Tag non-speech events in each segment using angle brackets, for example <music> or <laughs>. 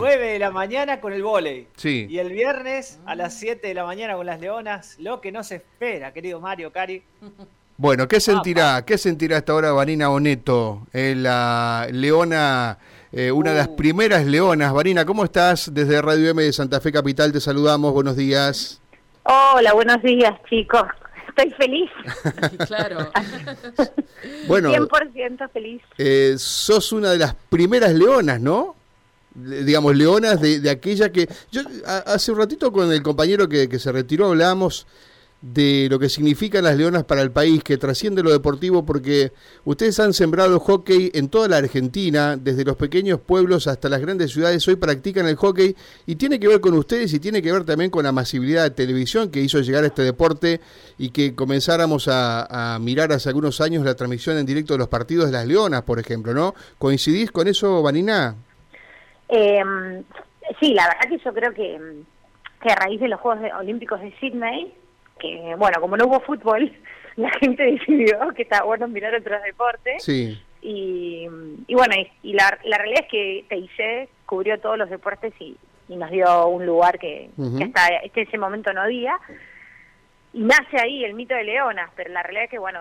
9 de la mañana con el volei. Sí. Y el viernes a las 7 de la mañana con las leonas. Lo que no se espera, querido Mario Cari. Bueno, ¿qué sentirá? ¿Qué sentirá hasta ahora Vanina Oneto? eh, la leona, eh, una de las Uh. primeras leonas. Vanina, ¿cómo estás? Desde Radio M de Santa Fe Capital te saludamos. Buenos días. Hola, buenos días, chicos. Estoy feliz, <laughs> Claro. Bueno, 100% feliz. eh, sos una de las primeras leonas, ¿no? Digamos, leonas de, de aquella que... Yo hace un ratito con el compañero que, que se retiró hablábamos de lo que significan las leonas para el país, que trasciende lo deportivo, porque ustedes han sembrado hockey en toda la Argentina, desde los pequeños pueblos hasta las grandes ciudades, hoy practican el hockey, y tiene que ver con ustedes y tiene que ver también con la masividad de televisión que hizo llegar este deporte y que comenzáramos a, a mirar hace algunos años la transmisión en directo de los partidos de las leonas, por ejemplo, ¿no? ¿Coincidís con eso, Vanina? Eh, sí, la verdad que yo creo que, que a raíz de los Juegos de- Olímpicos de Sydney, que bueno, como no hubo fútbol, <laughs> la gente decidió que estaba bueno mirar otros deportes. Sí. Y, y bueno, y, y la, la realidad es que TIC cubrió todos los deportes y, y nos dio un lugar que, hasta este, ese momento no había. Y nace ahí el mito de Leonas, pero la realidad es que, bueno,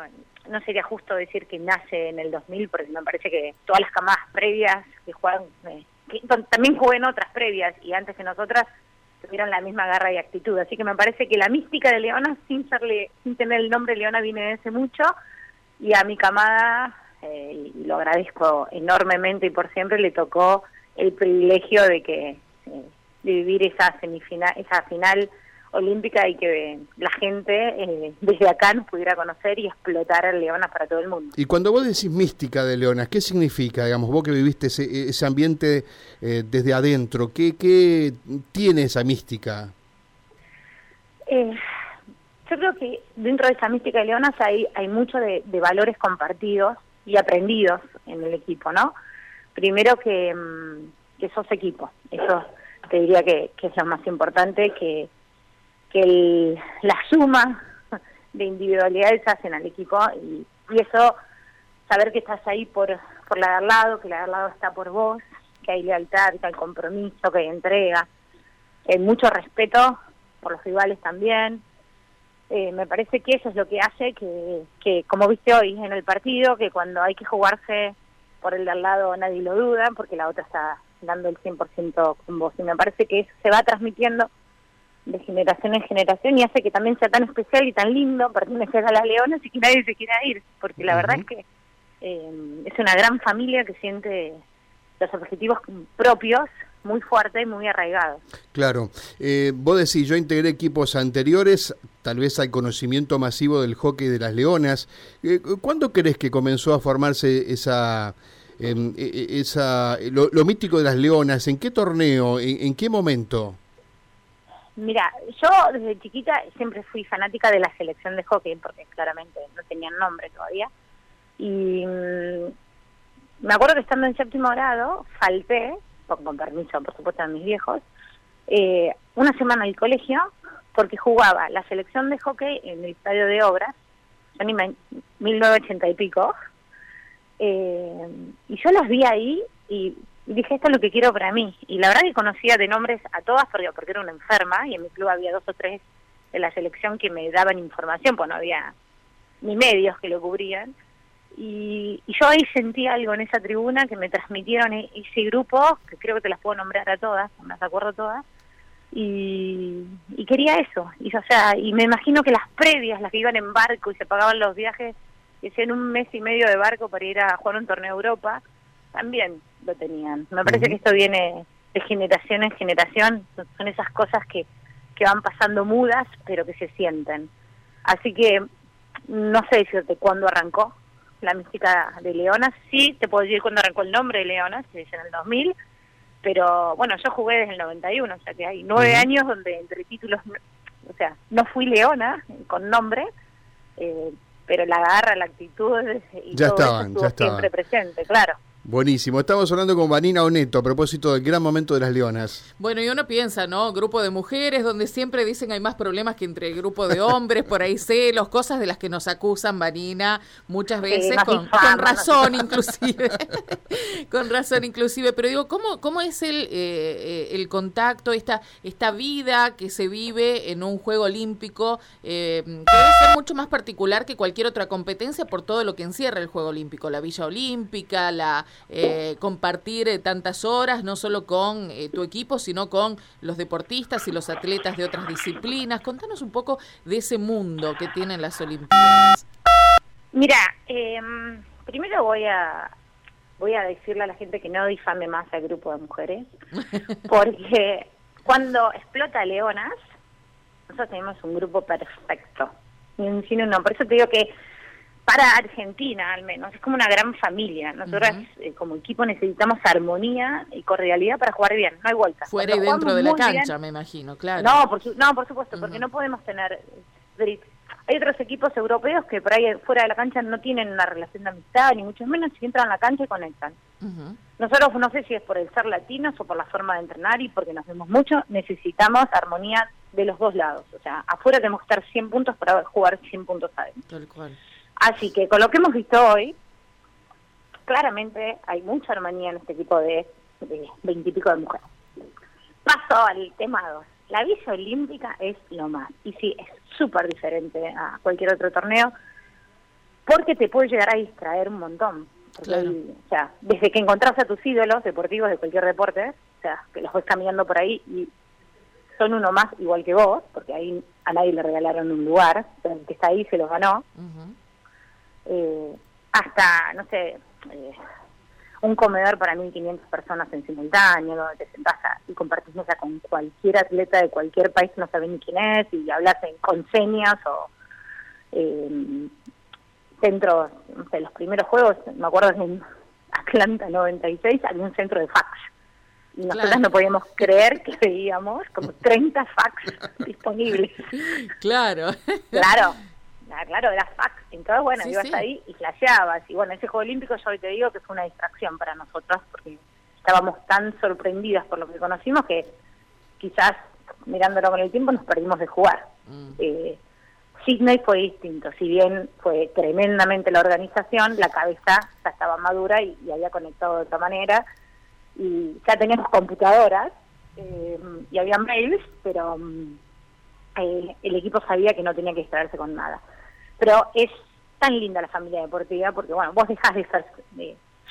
no sería justo decir que nace en el 2000, porque me parece que todas las camadas previas que juegan, eh, que también jugué en otras previas y antes que nosotras, tuvieron la misma garra y actitud. Así que me parece que la mística de Leonas, sin, serle, sin tener el nombre Leona, viene de hace mucho y a mi camada, eh, y lo agradezco enormemente y por siempre, le tocó el privilegio de que eh, de vivir esa semifinal, esa final olímpica y que la gente eh, <laughs> desde acá nos pudiera conocer y explotar Leonas para todo el mundo. Y cuando vos decís mística de leonas, ¿qué significa? Digamos, vos que viviste ese, ese ambiente eh, desde adentro, ¿qué, ¿qué tiene esa mística? Eh, yo creo que dentro de esa mística de Leonas hay, hay mucho de, de valores compartidos y aprendidos en el equipo, ¿no? Primero que, mm, que sos equipo, eso te diría que, que es lo más importante, que, que el- la suma de individualidades hacen al equipo y, eso, saber que estás ahí por, por la de al lado, que la de al lado está por vos, que hay lealtad, que hay compromiso, que hay entrega, hay mucho respeto por los rivales también. Eh, me parece que eso es lo que hace que, que, como viste hoy en el partido, que cuando hay que jugarse por el de al lado nadie lo duda, porque la otra está dando el 100% con vos. Y me parece que eso se va transmitiendo de generación en generación y hace que también sea tan especial y tan lindo pertenecer a las leonas y que nadie se quiera ir, porque la verdad es que eh, es una gran familia que siente los objetivos propios muy fuertes y muy arraigados. Claro, eh, vos decís, yo integré equipos anteriores, tal vez al conocimiento masivo del hockey de las leonas. Eh, ¿Cuándo crees que comenzó a formarse esa... em, e- e- esa lo, lo mítico de las leonas, ¿en qué torneo? ¿En, en qué momento? Mira, yo desde chiquita siempre fui fanática de la selección de hockey, porque claramente no tenían nombre todavía. Y mm, me acuerdo que estando en séptimo grado, falté, con, permiso, por supuesto, de mis viejos, eh, una semana al colegio, porque jugaba la selección de hockey en el estadio de obras, me- 1980 y pico, eh, y yo las vi ahí y dije, esto es lo que quiero para mí. Y la verdad que conocía de nombres a todas porque, porque era una enferma y en mi club había dos o tres de la selección que me daban información, pues no había ni medios que lo cubrían. Y, y yo ahí sentí algo en esa tribuna que me transmitieron e- ese grupo, que creo que te las puedo nombrar a todas, no las acuerdo todas, y, y quería eso. Y, o sea, y me imagino que las previas, las que iban en barco y se pagaban los viajes, que hacían un mes y medio de barco para ir a jugar un torneo a Europa, también lo tenían. Me parece que esto viene de generación en generación, son- esas cosas que, que van pasando mudas, pero que se sienten. Así que no sé decirte cuándo arrancó la mística de Leonas, sí te puedo decir cuándo arrancó el nombre de Leonas, que es en el 2000, pero bueno, yo jugué desde el 91, o sea que hay nueve años donde entre títulos, o sea, no fui Leona con nombre, eh, pero la garra, la actitud y Ya todo eso estaban, estuvo ya estaban. siempre presente, claro. Buenísimo. Estamos hablando con Vanina Oneto a propósito del gran momento de las leonas. Bueno, y uno piensa, ¿no? Grupo de mujeres donde siempre dicen hay más problemas que entre el grupo de hombres, por ahí celos, cosas de las que nos acusan, Vanina, muchas veces con, razón inclusive. <laughs> con razón inclusive. Pero digo, ¿cómo, cómo es el, eh, eh, el contacto, esta, esta vida que se vive en un juego olímpico, eh, que debe ser mucho más particular que cualquier otra competencia por todo lo que encierra el juego olímpico? La Villa Olímpica, la eh, compartir eh, tantas horas, no solo con eh, tu equipo, sino con los deportistas y los atletas de otras disciplinas. Contanos un poco de ese mundo que tienen las Olimpiadas. Mira, em, primero voy a voy a decirle a la gente que no difame más al grupo de mujeres, <laughs> porque cuando explota Leonas, nosotros tenemos un grupo perfecto. Ni un no. Por eso te digo que para Argentina al menos, es como una gran familia. Nosotras eh, como equipo necesitamos armonía y cordialidad para jugar bien, no hay vuelta. Fuera y dentro de la cancha, me imagino, claro. No, por, no, por supuesto, porque no podemos tener... Hay otros equipos europeos que por ahí fuera de la cancha no tienen una relación de amistad, ni mucho menos, si entran a la cancha y conectan. Nosotros, no sé si es por el ser latinos o por la forma de entrenar y porque nos vemos mucho, necesitamos armonía de los dos lados. O sea, afuera tenemos que estar 100 puntos para jugar 100 puntos adentro. Tal cual. Así que con lo que hemos visto hoy, claramente hay mucha armonía en este equipo de veintipico de, mujeres. Paso al tema 2. La visa olímpica es lo más. Y sí, es súper diferente a cualquier otro torneo porque te puede llegar a distraer un montón. o sea, desde que encontrás a tus ídolos deportivos de cualquier deporte, o sea, que los ves caminando por ahí y son uno más igual que vos, porque ahí a nadie le regalaron un lugar, el que está ahí se los ganó eh, hasta, no sé, eh, un comedor para 1.500 personas en simultáneo, donde te sentás y compartís mesa con cualquier atleta de cualquier país no sabes ni quién es, y hablas en, con señas o eh, centros, no sé, los primeros juegos, me acuerdo en Atlanta 96, había un centro de fax. Y nosotros no podíamos creer que veíamos como 30 fax <laughs> disponibles. Claro. Claro. Ah, claro, era fax. Entonces, bueno, ibas ahí y flasheabas. Y bueno, ese Juego Olímpico yo hoy te digo que fue una distracción para nosotros porque estábamos tan sorprendidas por lo que conocimos que quizás mirándolo con el tiempo nos perdimos de jugar. Mm. Eh, Sydney fue distinto, si bien fue tremendamente la organización, la cabeza ya estaba madura y, había conectado de otra manera y ya teníamos computadoras eh, y había mails, pero mm, eh, el equipo sabía que no tenía que distraerse con nada. Pero es tan linda la familia deportiva porque, bueno, vos dejás de ser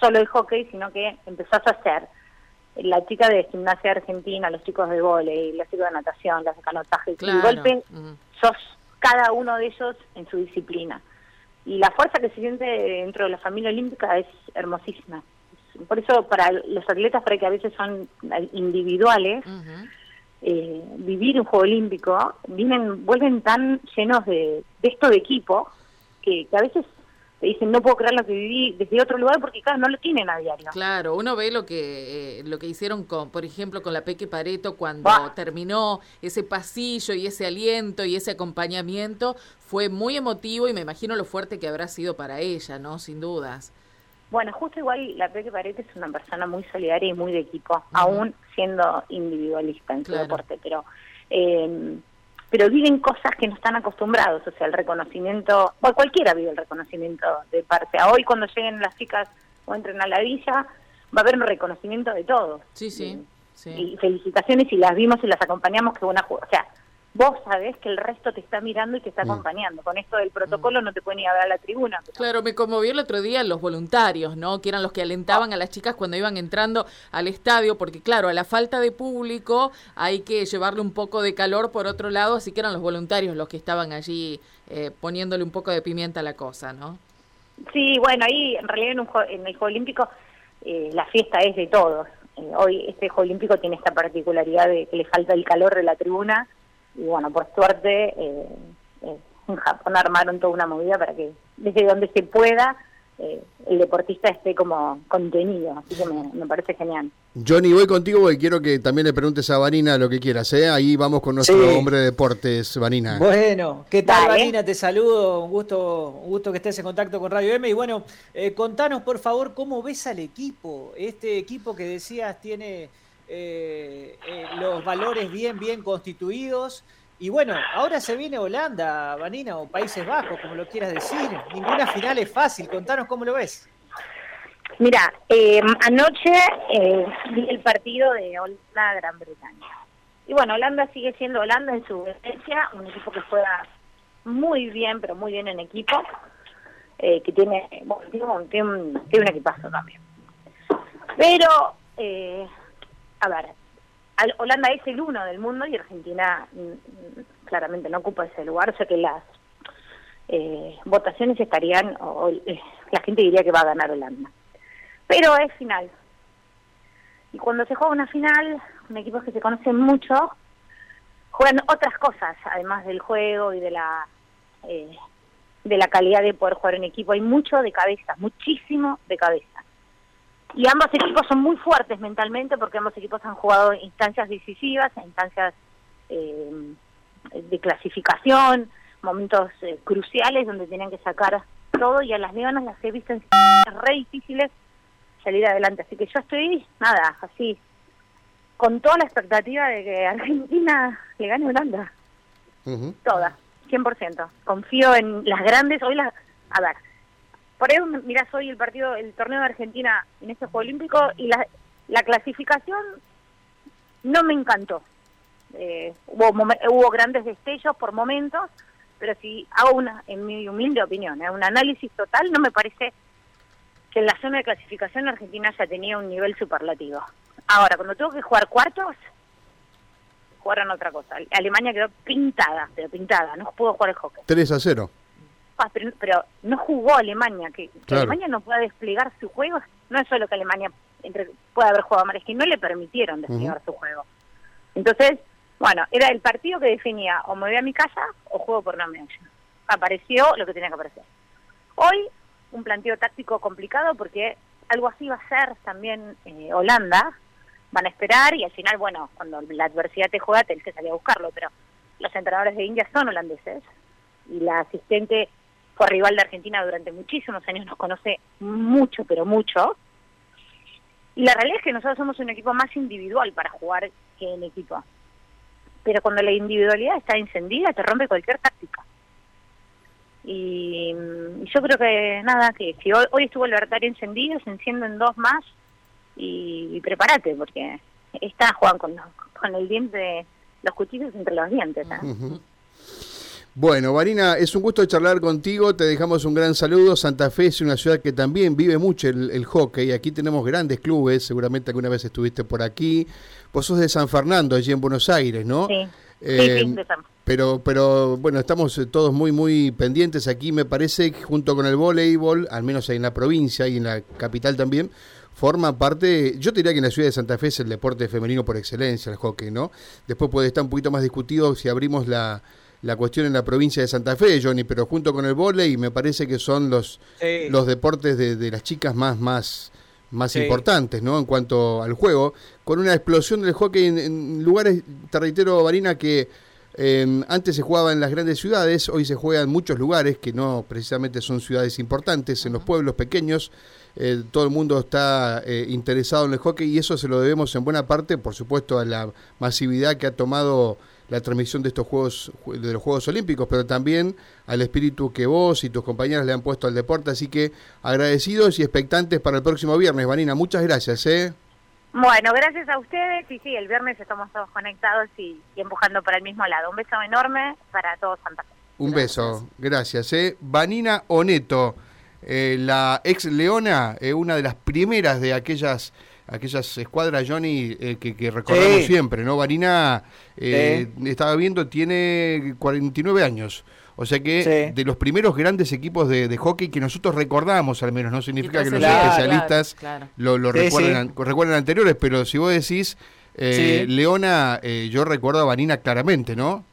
solo el hockey, sino que empezás a ser la chica de gimnasia argentina, los chicos de volei, los chicos de natación, los de canotaje. Y golpe sos cada uno de ellos en su disciplina. Y la fuerza que se siente dentro de la familia olímpica es hermosísima. Por eso para los atletas, para que a veces son individuales, eh, vivir un juego olímpico, vienen, vuelven tan llenos de, esto de equipo que, a veces te dicen no puedo creer lo que viví desde otro lugar porque claro no lo tienen a diario claro uno ve lo que eh, lo que hicieron con por ejemplo con la Peque Pareto cuando terminó ese pasillo y ese aliento y ese acompañamiento fue muy emotivo y me imagino lo fuerte que habrá sido para ella no sin dudas bueno, justo igual la Peque Paredes es una persona muy solidaria y muy de equipo, aún siendo individualista en su deporte, pero eh, pero viven cosas que no están acostumbrados, o sea, el reconocimiento, o cualquiera vive el reconocimiento de parte. A hoy cuando lleguen las chicas o entren a la villa, va a haber un reconocimiento de todos. Sí, sí. sí. Y felicitaciones y las vimos y las acompañamos, que buena, o sea, vos sabés que el resto te está mirando y te está mm. acompañando. Con esto del protocolo no te pueden ni hablar a la tribuna. Claro, me conmovió el otro día los voluntarios, ¿no? Que eran los que alentaban a las chicas cuando iban entrando al estadio, porque claro, a la falta de público hay que llevarle un poco de calor por otro lado, así que eran los voluntarios los que estaban allí eh, poniéndole un poco de pimienta a la cosa, ¿no? Sí, bueno, ahí en realidad en, un, en el Juego Olímpico eh, la fiesta es de todos. Eh, hoy este Juego Olímpico tiene esta particularidad de que le falta el calor de la tribuna y bueno, por suerte eh, eh, en Japón armaron toda una movida para que desde donde se pueda eh, el deportista esté como contenido, así que me, parece genial. Johnny, voy contigo porque quiero que también le preguntes a Vanina lo que quieras, ¿eh? Ahí vamos con nuestro hombre de deportes, Vanina. Bueno, ¿qué tal, Vanina? Te saludo, un gusto, un gusto que estés en contacto con Radio M. Y bueno, eh, contanos, por favor, cómo ves al equipo, este equipo que decías tiene eh, los valores bien, bien constituidos, y bueno, ahora se viene Holanda, Vanina, o Países Bajos, como lo quieras decir. Ninguna final es fácil. Contanos cómo lo ves. Mira, eh, anoche eh, vi el partido de Holanda-Gran Bretaña. Y bueno, Holanda sigue siendo Holanda en su esencia, un equipo que juega muy bien, pero muy bien en equipo, eh, que tiene, un, tiene, un, equipazo también. Pero, a ver, Holanda es el uno del mundo y Argentina mm, mm, claramente no ocupa ese lugar, o sea que las eh, votaciones estarían, o, eh, la gente diría que va a ganar Holanda. Pero es final. Y cuando se juega una final, un equipos que se conocen mucho, juegan otras cosas, además del juego y de la eh, de la calidad de poder jugar en equipo. Hay mucho de cabeza, muchísimo de cabeza y ambos equipos son muy fuertes mentalmente porque ambos equipos han jugado instancias decisivas, instancias eh, de clasificación, momentos eh, cruciales donde tenían que sacar todo y a las leonas las he visto en re difíciles salir adelante. Así que yo estoy, nada, así, con toda la expectativa de que Argentina le gane Holanda. Toda, 100%. Confío en las grandes, hoy las, a ver, por eso mirás hoy el partido, el torneo de Argentina en este Juego Olímpico y la, la clasificación no me encantó. Eh, hubo, hubo grandes destellos por momentos, pero si hago una, en mi humilde opinión, ¿eh? un análisis total, no me parece que en la zona de clasificación Argentina ya tenía un nivel superlativo. Ahora, cuando tengo que jugar cuartos, jugaron otra cosa. Alemania quedó pintada, pero pintada, no pudo jugar el hockey. 3 a 0 pero, no jugó Alemania, que, Alemania no pueda desplegar su juego, no es solo que Alemania entre, pueda haber jugado mal, es que no le permitieron desplegar su juego. Entonces, bueno, era el partido que definía o me voy a mi casa o juego por no medalla. Apareció lo que tenía que aparecer. Hoy, un planteo táctico complicado porque algo así va a ser también eh, Holanda. Van a esperar y al final, bueno, cuando la adversidad te juega tenés que salir a buscarlo, pero los entrenadores de India son holandeses y la asistente fue rival de Argentina durante muchísimos años, nos conoce mucho, pero mucho. Y la realidad es que nosotros somos un equipo más individual para jugar que en equipo. Pero cuando la individualidad está encendida, te rompe cualquier táctica. Y, yo creo que nada, que si hoy, estuvo el libertario encendido, se encienden dos más y, prepárate, porque está jugando con, con el diente, los cuchillos entre los dientes. ¿eh? Bueno, Marina, es un gusto charlar contigo, te dejamos un gran saludo. Santa Fe es una ciudad que también vive mucho el, hockey, aquí tenemos grandes clubes, seguramente alguna vez estuviste por aquí. Vos sos de San Fernando, allí en Buenos Aires, ¿no? Sí. Eh, pero, pero bueno, estamos todos muy, muy pendientes aquí, me parece, junto con el voleibol, al menos en la provincia y en la capital también, forma parte, yo diría que en la ciudad de Santa Fe es el deporte femenino por excelencia, el hockey, ¿no? Después puede estar un poquito más discutido si abrimos la, la cuestión en la provincia de Santa Fe, Johnny, pero junto con el volei me parece que son los, los deportes de, las chicas más, más, más importantes, ¿no? En cuanto al juego, con una explosión del hockey en, lugares, te reitero, Varina, que em, antes se jugaba en las grandes ciudades, hoy se juega en muchos lugares que no precisamente son ciudades importantes, en los pueblos pequeños. Eh, todo el mundo está eh, interesado en el hockey y eso se lo debemos en buena parte, por supuesto, a la masividad que ha tomado la transmisión de estos Juegos, de los Juegos Olímpicos, pero también al espíritu que vos y tus compañeras le han puesto al deporte. Así que agradecidos y expectantes para el próximo viernes. Vanina, muchas gracias. ¿eh? Bueno, gracias a ustedes. Y sí, el viernes estamos todos conectados y, empujando para el mismo lado. Un beso enorme para todos Santa Fe. Un beso, gracias. ¿eh? Vanina Oneto, eh, la ex Leona, eh, una de las primeras de aquellas aquellas escuadras, Johnny, eh, que, recordamos siempre, ¿no? Varina, eh, estaba viendo, tiene 49 años. O sea que de los primeros grandes equipos de, hockey que nosotros recordamos, al menos, no significa que los especialistas lo, recuerden, recuerden, anteriores, pero si vos decís, eh, Leona, yo recuerdo a Vanina claramente, ¿no?